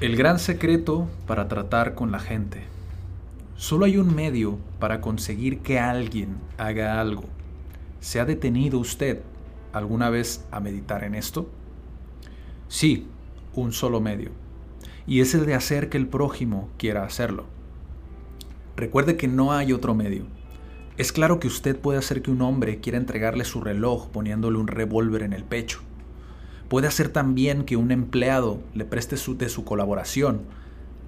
El gran secreto para tratar con la gente. Solo hay un medio para conseguir que alguien haga algo. ¿Se ha detenido usted alguna vez a meditar en esto? Sí, un solo medio. Y es el de hacer que el prójimo quiera hacerlo. Recuerde que no hay otro medio. Es claro que usted puede hacer que un hombre quiera entregarle su reloj poniéndole un revólver en el pecho. Puede hacer también que un empleado le preste su, de su colaboración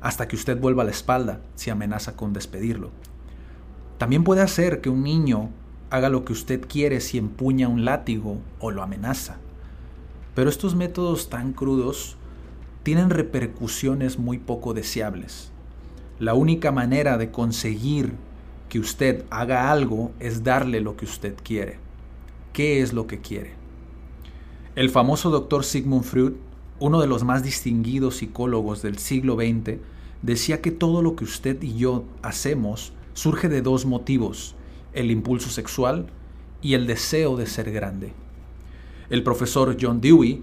hasta que usted vuelva la espalda si amenaza con despedirlo. También puede hacer que un niño haga lo que usted quiere si empuña un látigo o lo amenaza. Pero estos métodos tan crudos tienen repercusiones muy poco deseables. La única manera de conseguir que usted haga algo es darle lo que usted quiere. ¿Qué es lo que quiere? El famoso doctor Sigmund Freud, uno de los más distinguidos psicólogos del siglo XX, decía que todo lo que usted y yo hacemos surge de dos motivos, el impulso sexual y el deseo de ser grande. El profesor John Dewey,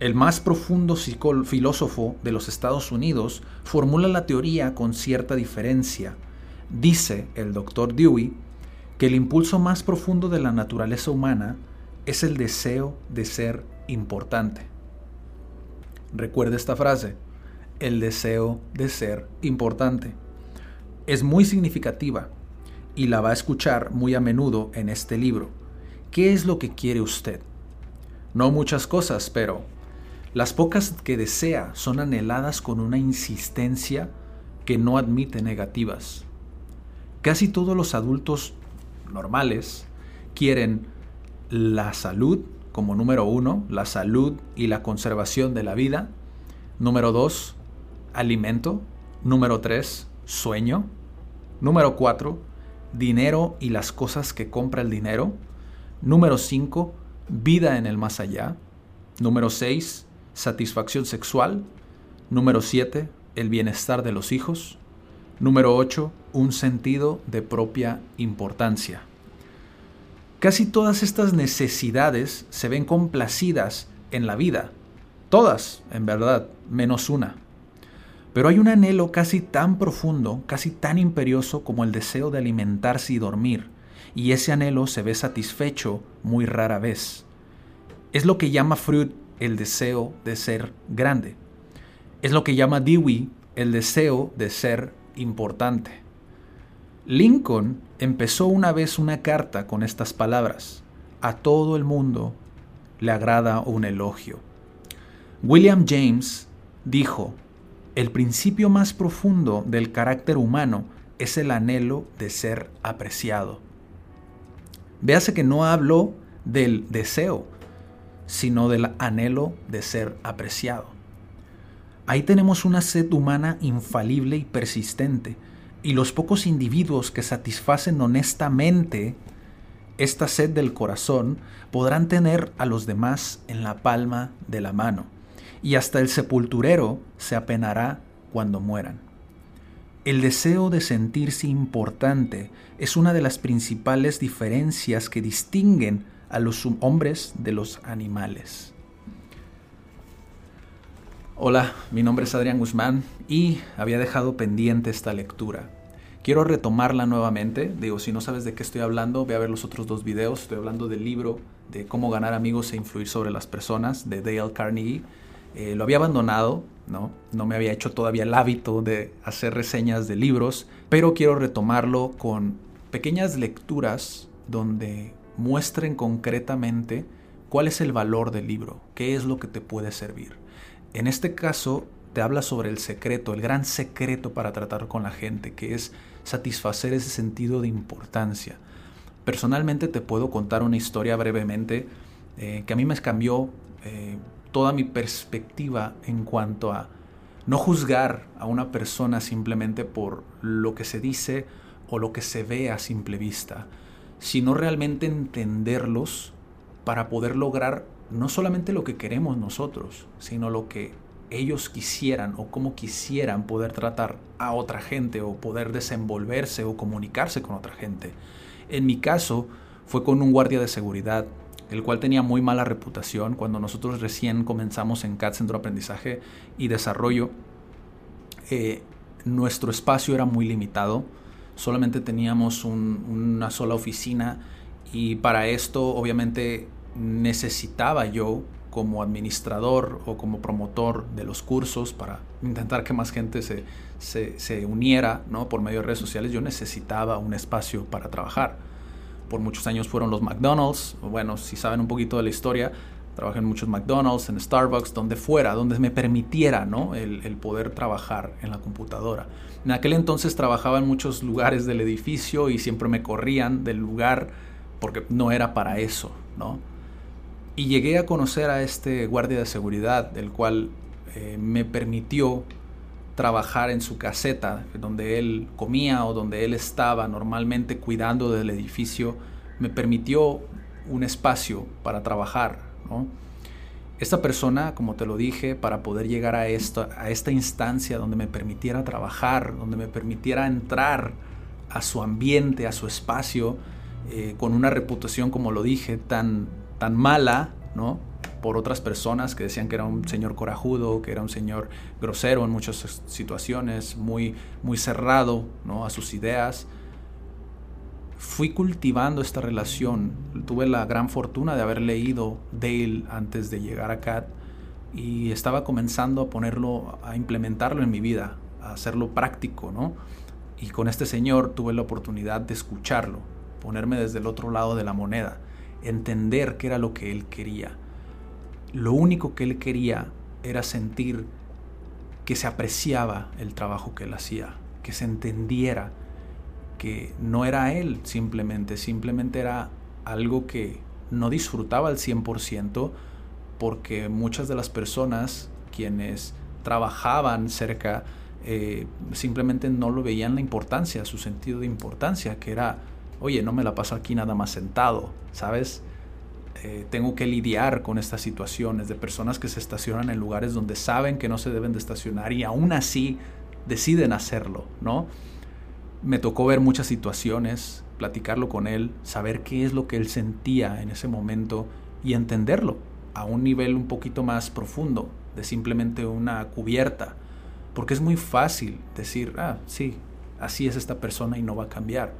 el más profundo filósofo de los Estados Unidos, formula la teoría con cierta diferencia. Dice el doctor Dewey que el impulso más profundo de la naturaleza humana es el deseo de ser importante. Recuerde esta frase, el deseo de ser importante. Es muy significativa y la va a escuchar muy a menudo en este libro. ¿Qué es lo que quiere usted? No muchas cosas, pero las pocas que desea son anheladas con una insistencia que no admite negativas. Casi todos los adultos normales quieren la salud como número uno, la salud y la conservación de la vida. Número dos, alimento. Número tres, sueño. Número cuatro, dinero y las cosas que compra el dinero. Número cinco, vida en el más allá. Número seis, satisfacción sexual. Número siete, el bienestar de los hijos. Número ocho, un sentido de propia importancia. Casi todas estas necesidades se ven complacidas en la vida. Todas, en verdad, menos una. Pero hay un anhelo casi tan profundo, casi tan imperioso como el deseo de alimentarse y dormir, y ese anhelo se ve satisfecho muy rara vez. Es lo que llama Freud el deseo de ser grande. Es lo que llama Dewey el deseo de ser importante. Lincoln empezó una vez una carta con estas palabras. A todo el mundo le agrada un elogio. William James dijo, el principio más profundo del carácter humano es el anhelo de ser apreciado. Véase que no habló del deseo, sino del anhelo de ser apreciado. Ahí tenemos una sed humana infalible y persistente, y los pocos individuos que satisfacen honestamente esta sed del corazón podrán tener a los demás en la palma de la mano, y hasta el sepulturero se apenará cuando mueran. El deseo de sentirse importante es una de las principales diferencias que distinguen a los hombres de los animales. Hola, mi nombre es Adrián Guzmán y había dejado pendiente esta lectura. Quiero retomarla nuevamente. Digo, si no sabes de qué estoy hablando, ve a ver los otros dos videos. Estoy hablando del libro de cómo ganar amigos e influir sobre las personas de Dale Carnegie. Eh, lo había abandonado, ¿no? No me había hecho todavía el hábito de hacer reseñas de libros, pero quiero retomarlo con pequeñas lecturas donde muestren concretamente cuál es el valor del libro, qué es lo que te puede servir. En este caso, te habla sobre el secreto, el gran secreto para tratar con la gente, que es satisfacer ese sentido de importancia. Personalmente te puedo contar una historia brevemente eh, que a mí me cambió eh, toda mi perspectiva en cuanto a no juzgar a una persona simplemente por lo que se dice o lo que se ve a simple vista, sino realmente entenderlos para poder lograr no solamente lo que queremos nosotros, sino lo que ellos quisieran o cómo quisieran poder tratar a otra gente o poder desenvolverse o comunicarse con otra gente. En mi caso fue con un guardia de seguridad, el cual tenía muy mala reputación cuando nosotros recién comenzamos en CAT Centro de Aprendizaje y Desarrollo. Eh, nuestro espacio era muy limitado, solamente teníamos una sola oficina y para esto obviamente necesitaba yo como administrador o como promotor de los cursos para intentar que más gente se, se, uniera ¿no? por medio de redes sociales, yo necesitaba un espacio para trabajar. Por muchos años fueron los McDonald's, bueno, si saben un poquito de la historia, trabajé en muchos McDonald's, en Starbucks, donde fuera, donde me permitiera ¿no? el, el poder trabajar en la computadora. En aquel entonces trabajaba en muchos lugares del edificio y siempre me corrían del lugar porque no era para eso, ¿no? Y llegué a conocer a este guardia de seguridad, el cual eh, me permitió trabajar en su caseta, donde él comía o donde él estaba normalmente cuidando del edificio, me permitió un espacio para trabajar. Esta persona, como te lo dije, para poder llegar a, esto, a esta instancia donde me permitiera trabajar, donde me permitiera entrar a su ambiente, a su espacio, eh, con una reputación, como lo dije, tan, tan mala, ¿no? Por otras personas que decían que era un señor corajudo, que era un señor grosero en muchas situaciones, muy, muy cerrado, ¿no? A sus ideas. Fui cultivando esta relación. Tuve la gran fortuna de haber leído Dale antes de llegar a CAT y estaba comenzando a ponerlo, a implementarlo en mi vida, a hacerlo práctico, ¿no? Y con este señor tuve la oportunidad de escucharlo, ponerme desde el otro lado de la moneda entender qué era lo que él quería. Lo único que él quería era sentir que se apreciaba el trabajo que él hacía, que se entendiera que no era él simplemente, simplemente era algo que no disfrutaba al 100% porque muchas de las personas quienes trabajaban cerca eh, simplemente no lo veían la importancia, su sentido de importancia, que era oye, no me la paso aquí nada más sentado, ¿sabes? Eh, tengo que lidiar con estas situaciones de personas que se estacionan en lugares donde saben que no se deben de estacionar y aún así deciden hacerlo, ¿no? Me tocó ver muchas situaciones, platicarlo con él, saber qué es lo que él sentía en ese momento y entenderlo a un nivel un poquito más profundo, de simplemente una cubierta, porque es muy fácil decir, ah, sí, así es esta persona y no va a cambiar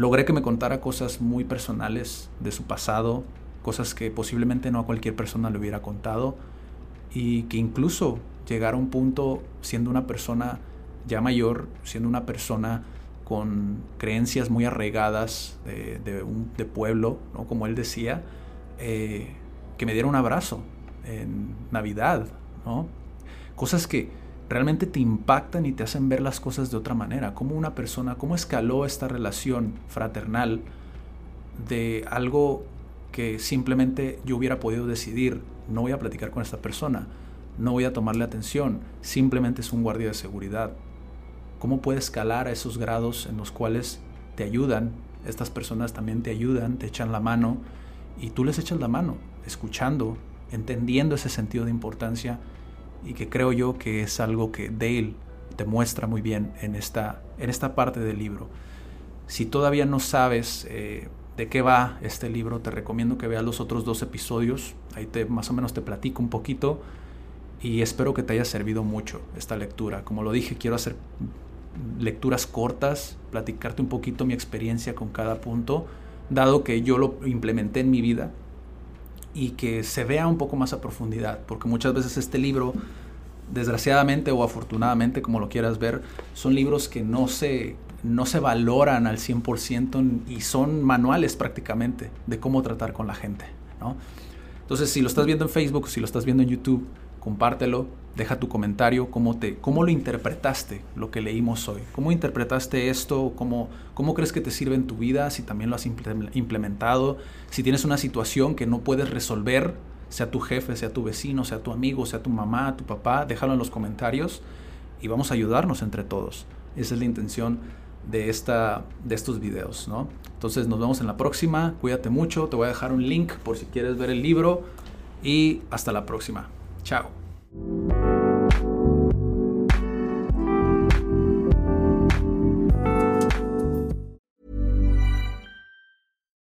logré que me contara cosas muy personales de su pasado, cosas que posiblemente no a cualquier persona le hubiera contado y que incluso llegara a un punto siendo una persona ya mayor, siendo una persona con creencias muy arraigadas de, un, de pueblo, ¿no? como él decía, eh, que me diera un abrazo en Navidad, ¿no? Cosas que realmente te impactan y te hacen ver las cosas de otra manera. Cómo una persona, cómo escaló esta relación fraternal de algo que simplemente yo hubiera podido decidir, no voy a platicar con esta persona, no voy a tomarle atención, simplemente es un guardia de seguridad. ¿Cómo puede escalar a esos grados en los cuales te ayudan? Estas personas también te ayudan, te echan la mano y tú les echas la mano, escuchando, entendiendo ese sentido de importancia y que creo yo que es algo que Dale te muestra muy bien en esta, en esta parte del libro. Si todavía no sabes eh, de qué va este libro, te recomiendo que veas los otros dos episodios. Ahí te, más o menos te platico un poquito y espero que te haya servido mucho esta lectura. Como lo dije, quiero hacer lecturas cortas, platicarte un poquito mi experiencia con cada punto, dado que yo lo implementé en mi vida y que se vea un poco más a profundidad, porque muchas veces este libro, desgraciadamente o afortunadamente, como lo quieras ver, son libros que no se, no se valoran al 100% y son manuales prácticamente de cómo tratar con la gente. ¿no? Entonces, si lo estás viendo en Facebook, si lo estás viendo en YouTube, compártelo, Deja tu comentario, cómo, te, cómo lo interpretaste, lo que leímos hoy. ¿Cómo interpretaste esto? ¿Cómo, ¿Cómo crees que te sirve en tu vida? Si también lo has implementado. Si tienes una situación que no puedes resolver, sea tu jefe, sea tu vecino, sea tu amigo, sea tu mamá, tu papá, déjalo en los comentarios y vamos a ayudarnos entre todos. Esa es la intención de, esta, de estos videos, ¿no? Entonces nos vemos en la próxima, cuídate mucho, te voy a dejar un link por si quieres ver el libro y hasta la próxima. Chao.